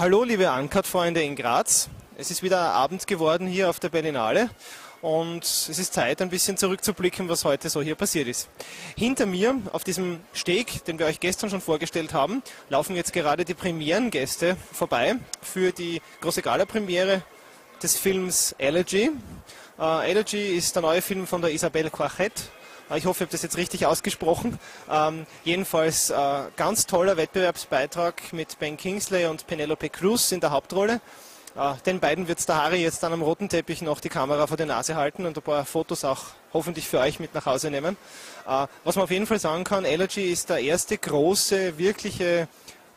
Hallo, liebe Uncut-Freunde in Graz. Es ist wieder Abend geworden hier auf der Berlinale und es ist Zeit, ein bisschen zurückzublicken, was heute so hier passiert ist. Hinter mir, auf diesem Steg, den wir euch gestern schon vorgestellt haben, laufen jetzt gerade die Premierengäste vorbei für die große Gala-Premiere des Films Elegy. Äh, Elegy ist der neue Film von der Isabelle Quarchett. Äh, ich hoffe, ich habe das jetzt richtig ausgesprochen. Ähm, jedenfalls äh, ganz toller Wettbewerbsbeitrag mit Ben Kingsley und Penelope Cruz in der Hauptrolle. Äh, den beiden wird der Harry jetzt dann am roten Teppich noch die Kamera vor die Nase halten und ein paar Fotos auch hoffentlich für euch mit nach Hause nehmen. Äh, was man auf jeden Fall sagen kann, Allergy ist der erste große, wirkliche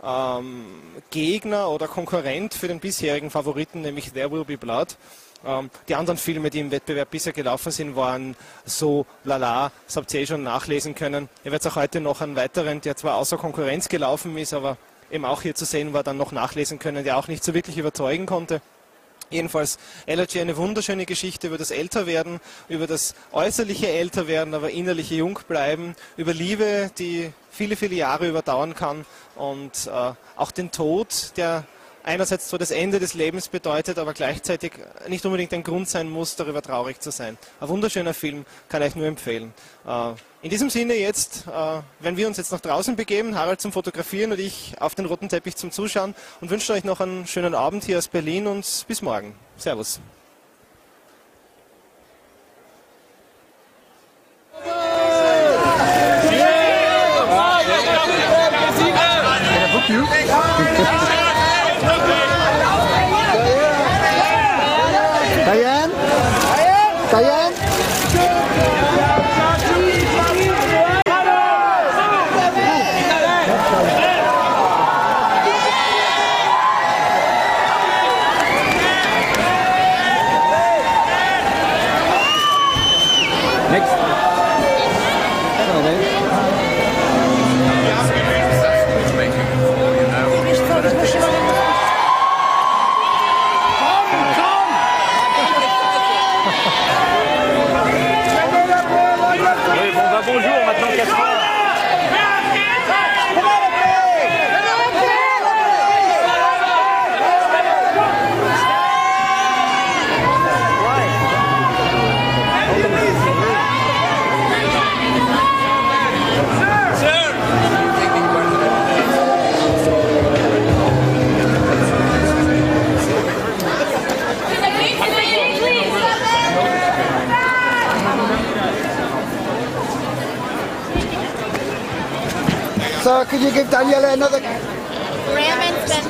ähm, Gegner oder Konkurrent für den bisherigen Favoriten, nämlich There Will Be Blood. Ähm, die anderen Filme, die im Wettbewerb bisher gelaufen sind, waren so lala, das habt ihr eh schon nachlesen können. Ihr werdet auch heute noch einen weiteren, der zwar außer Konkurrenz gelaufen ist, aber eben auch hier zu sehen war, dann noch nachlesen können, der auch nicht so wirklich überzeugen konnte. Jedenfalls Allergy eine wunderschöne Geschichte über das Älterwerden, über das äußerliche Älterwerden, aber innerliche Jung bleiben, über Liebe, die viele, viele Jahre überdauern kann und äh, auch den Tod, der einerseits zwar das Ende des Lebens bedeutet, aber gleichzeitig nicht unbedingt ein Grund sein muss, darüber traurig zu sein. Ein wunderschöner Film, kann ich nur empfehlen. Äh, in diesem Sinne jetzt, äh, wenn wir uns jetzt nach draußen begeben, Harald zum Fotografieren und ich auf den roten Teppich zum Zuschauen und wünsche euch noch einen schönen Abend hier aus Berlin und bis morgen. Servus. you. So, can you give Daniela another...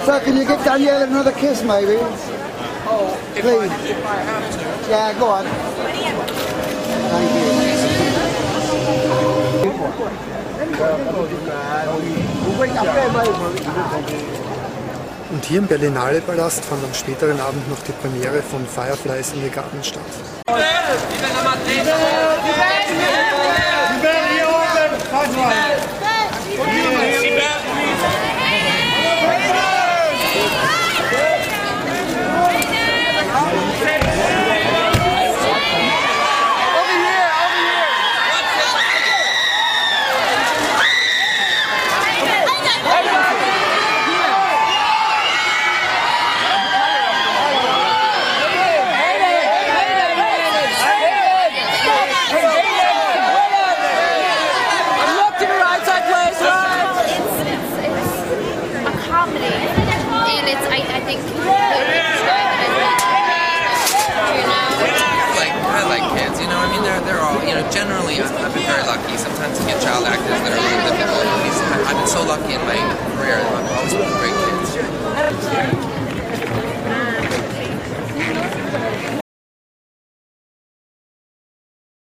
So, can you give Daniela another kiss, maybe? Oh, if Please. I, if I have to. Yeah, go on. Thank Und hier im Berlinale Palast fand am späteren Abend noch die Premiere von Fireflies in the Garden statt. like I like kids, you know. I mean, they're they're all you know. Generally, I've, been very lucky. Sometimes you get child actors that are really difficult. I've been so lucky in my career. I've always